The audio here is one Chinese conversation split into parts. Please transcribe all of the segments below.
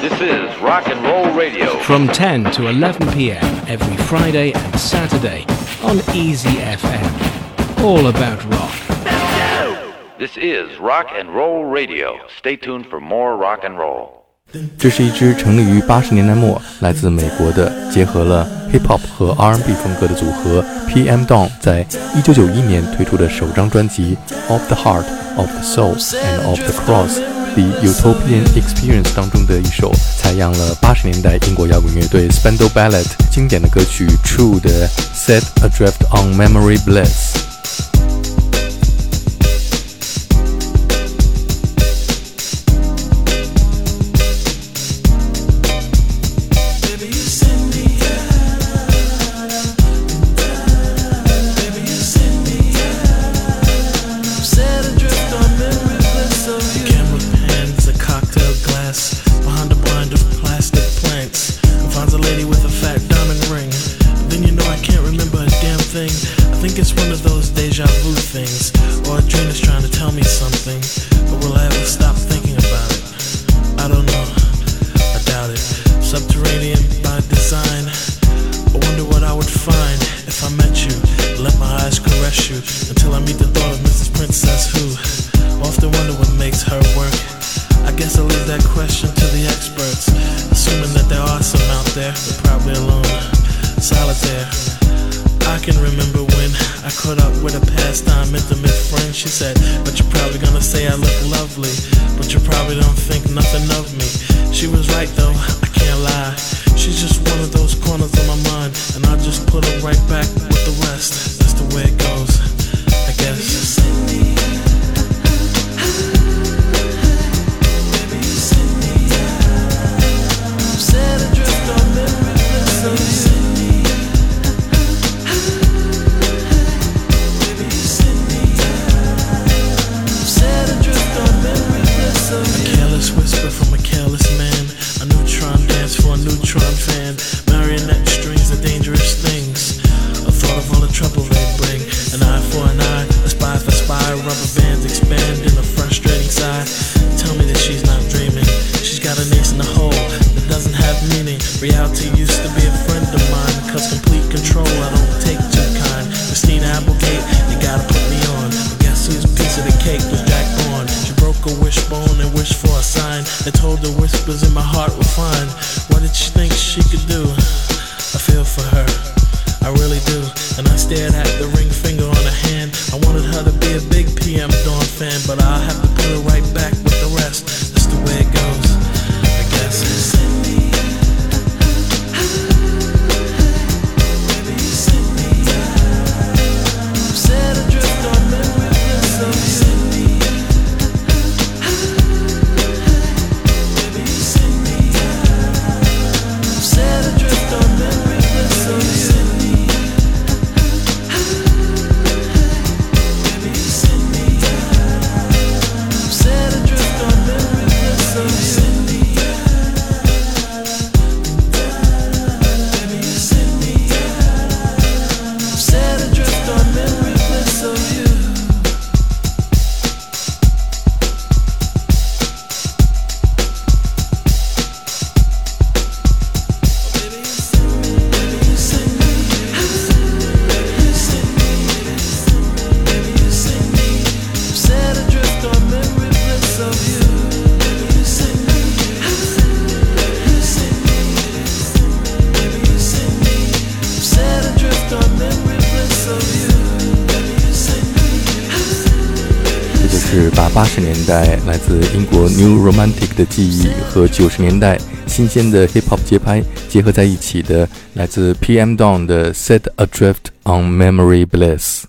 This is Rock and Roll Radio. From 10 to 11 p.m. every Friday and Saturday on Easy FM. All about rock. This is Rock and Roll Radio. Stay tuned for more rock and roll. 这是一支成立于八十年代末、来自美国的结合了 hip hop 和 R&B 风格的组合 PM Dawn，在一九九一年推出的首张专辑《Of the Heart, of the Soul and of the Cross》 The Utopian Experience 当中的一首，采样了八十年代英国摇滚乐队 s p a n d l e Ballet 经典的歌曲 True 的 Set Adrift on Memory Bliss。solitaire. I can remember when I caught up with a pastime intimate friend. She said, But you're probably gonna say I look lovely, but you probably don't think nothing of me. She was right though, I can't lie. She's just one of those corners of my mind, and I just put her right back with the rest. That's the way it goes, I guess. 八十年代来自英国 New Romantic 的记忆和九十年代新鲜的 Hip Hop 节拍结合在一起的，来自 PM Dawn 的 Set Adrift on Memory Bliss。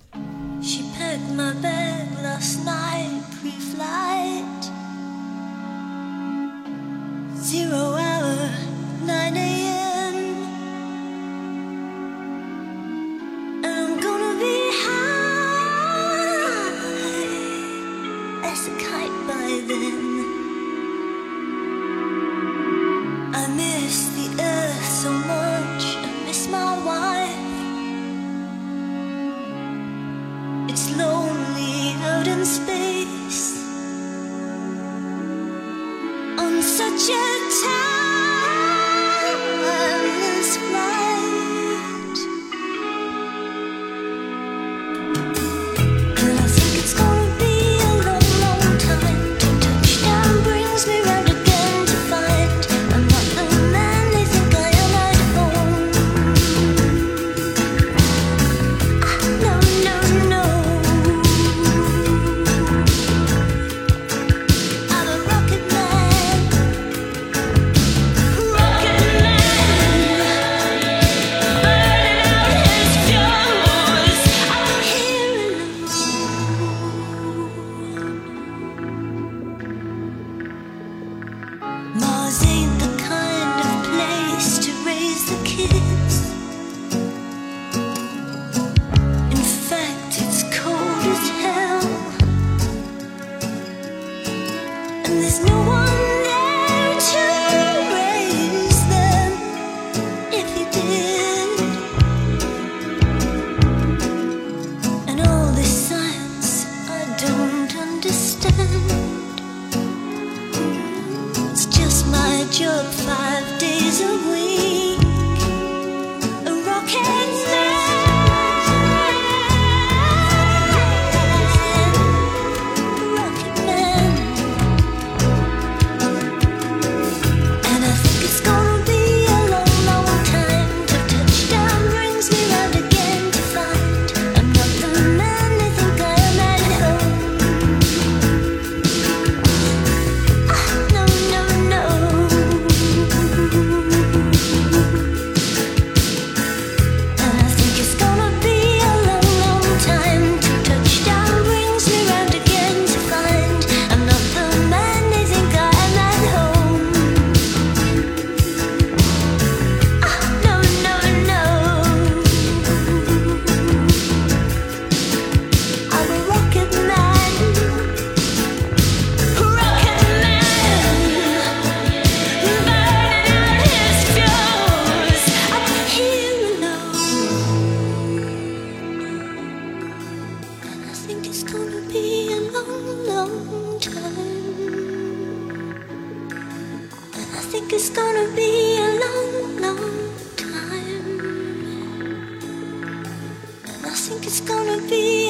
think it's gonna be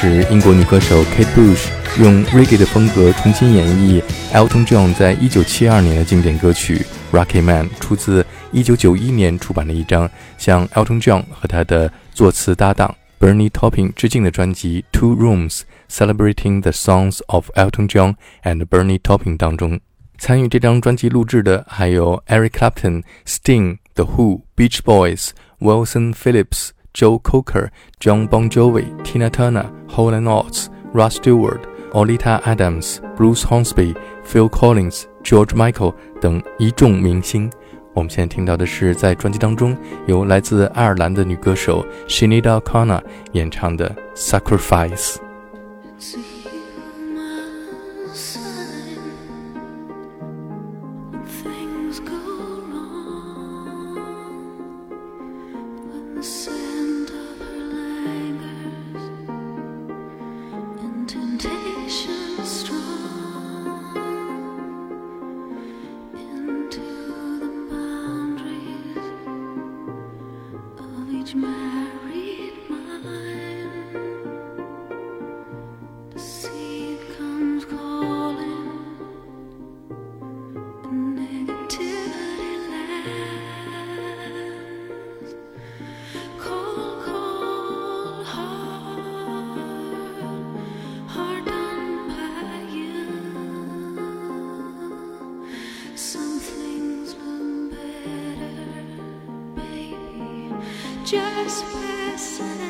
是英国女歌手 Kate Bush 用 reggae 的风格重新演绎 Elton John 在一九七二年的经典歌曲《Rocky Man》，出自一九九一年出版的一张向 Elton John 和他的作词搭档 Bernie Taupin 致敬的专辑《Two Rooms Celebrating the Songs of Elton John and Bernie Taupin》当中。参与这张专辑录制的还有 Eric Clapton、Sting、The Who、Beach Boys、Wilson Phillips。Joe Cocker、John Bon Jovi、Tina Turner、Holland Oates、Russ Stewart,、Oleta Adams、Bruce Hornsby、Phil Collins、George Michael 等一众明星。我们现在听到的是在专辑当中由来自爱尔兰的女歌手 Sinead O'Connor 演唱的《Sacrifice》。Sacrifice.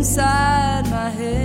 Me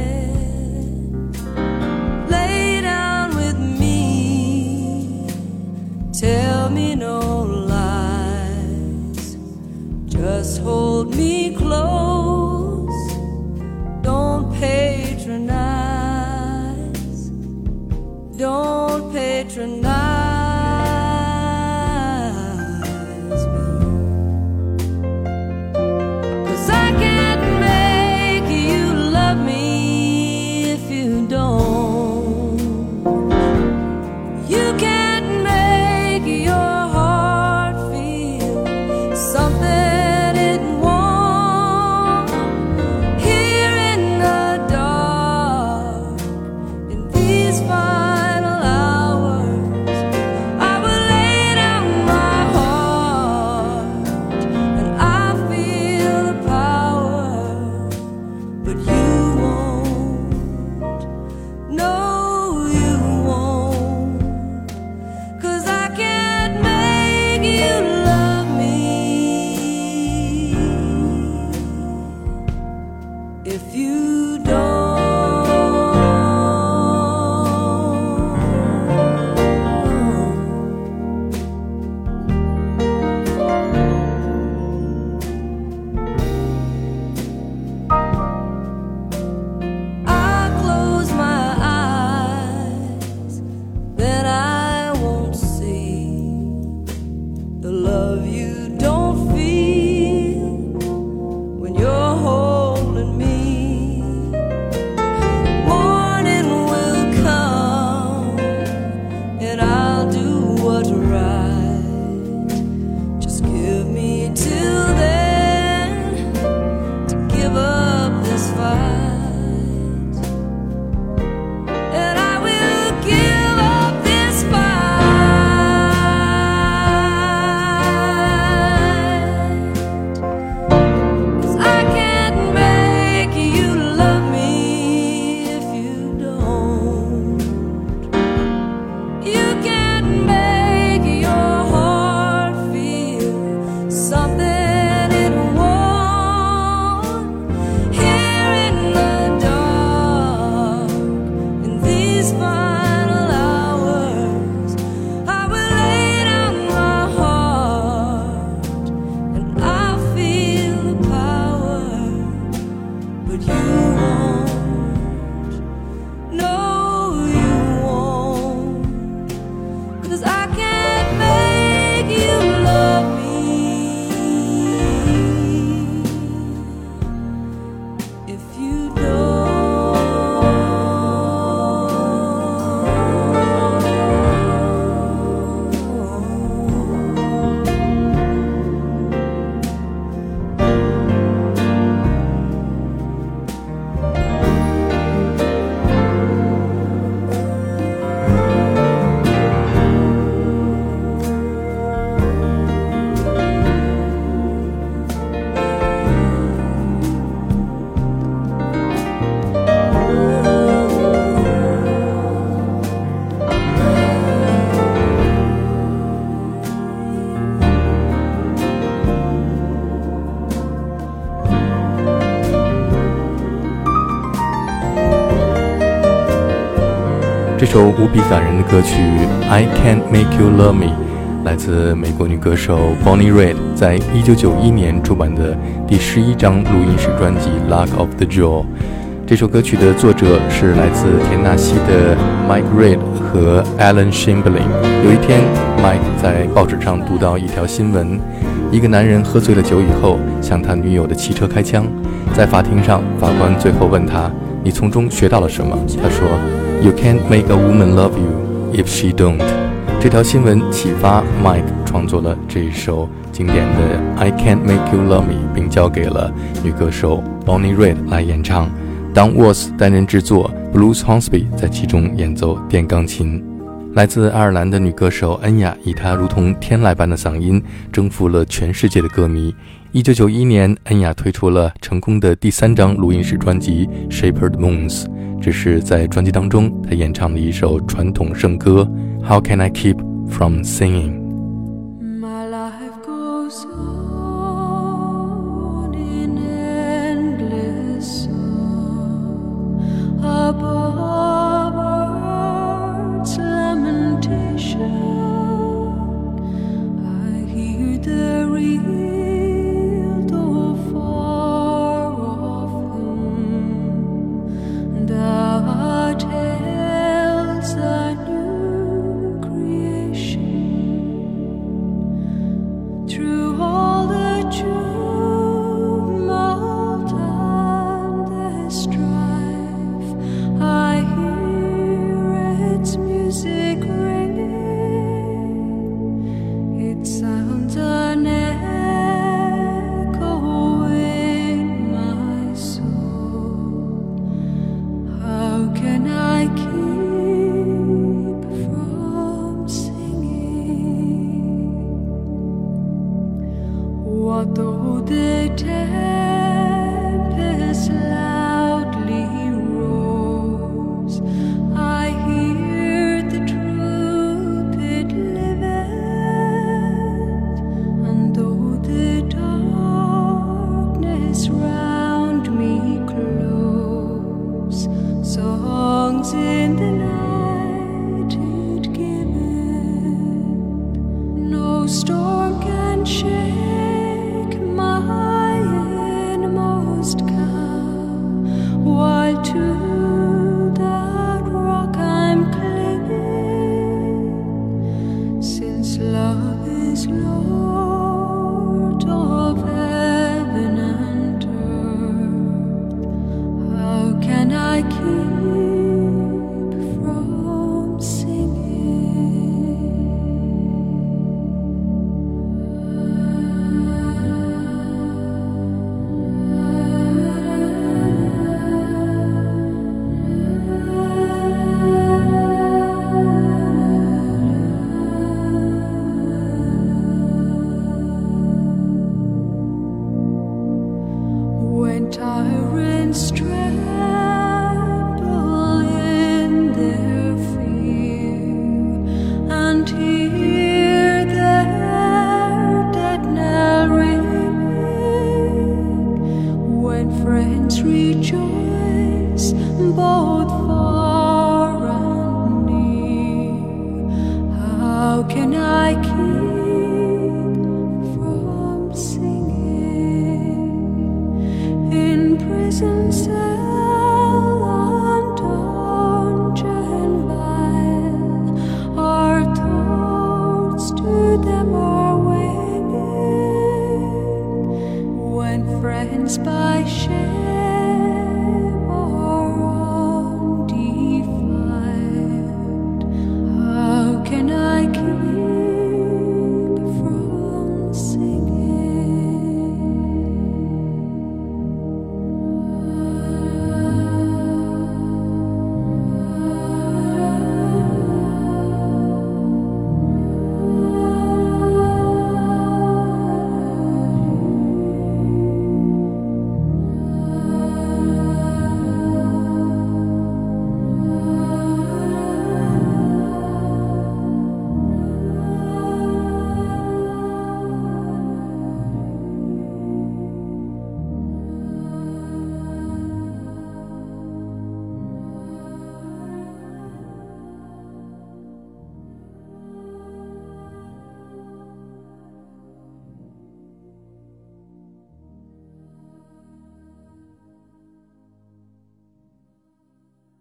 这首无比感人的歌曲《I Can't Make You Love Me》来自美国女歌手 Bonnie Raitt 在1991年出版的第十一张录音室专辑《Luck of the Draw》。这首歌曲的作者是来自田纳西的 Mike Reid 和 Alan s h i m b l i n g。有一天，Mike 在报纸上读到一条新闻：一个男人喝醉了酒以后向他女友的汽车开枪。在法庭上，法官最后问他：“你从中学到了什么？”他说：“You can't make a woman love you if she don't。”这条新闻启发 Mike 创作了这一首经典的《I Can't Make You Love Me》，并交给了女歌手 Bonnie r e d 来演唱。当 Was 担任制作，Blues Hornsby 在其中演奏电钢琴。来自爱尔兰的女歌手恩雅以她如同天籁般的嗓音征服了全世界的歌迷。一九九一年，恩雅推出了成功的第三张录音室专辑《Shapered Moons》，这是在专辑当中她演唱的一首传统圣歌《How Can I Keep From Singing》。symbol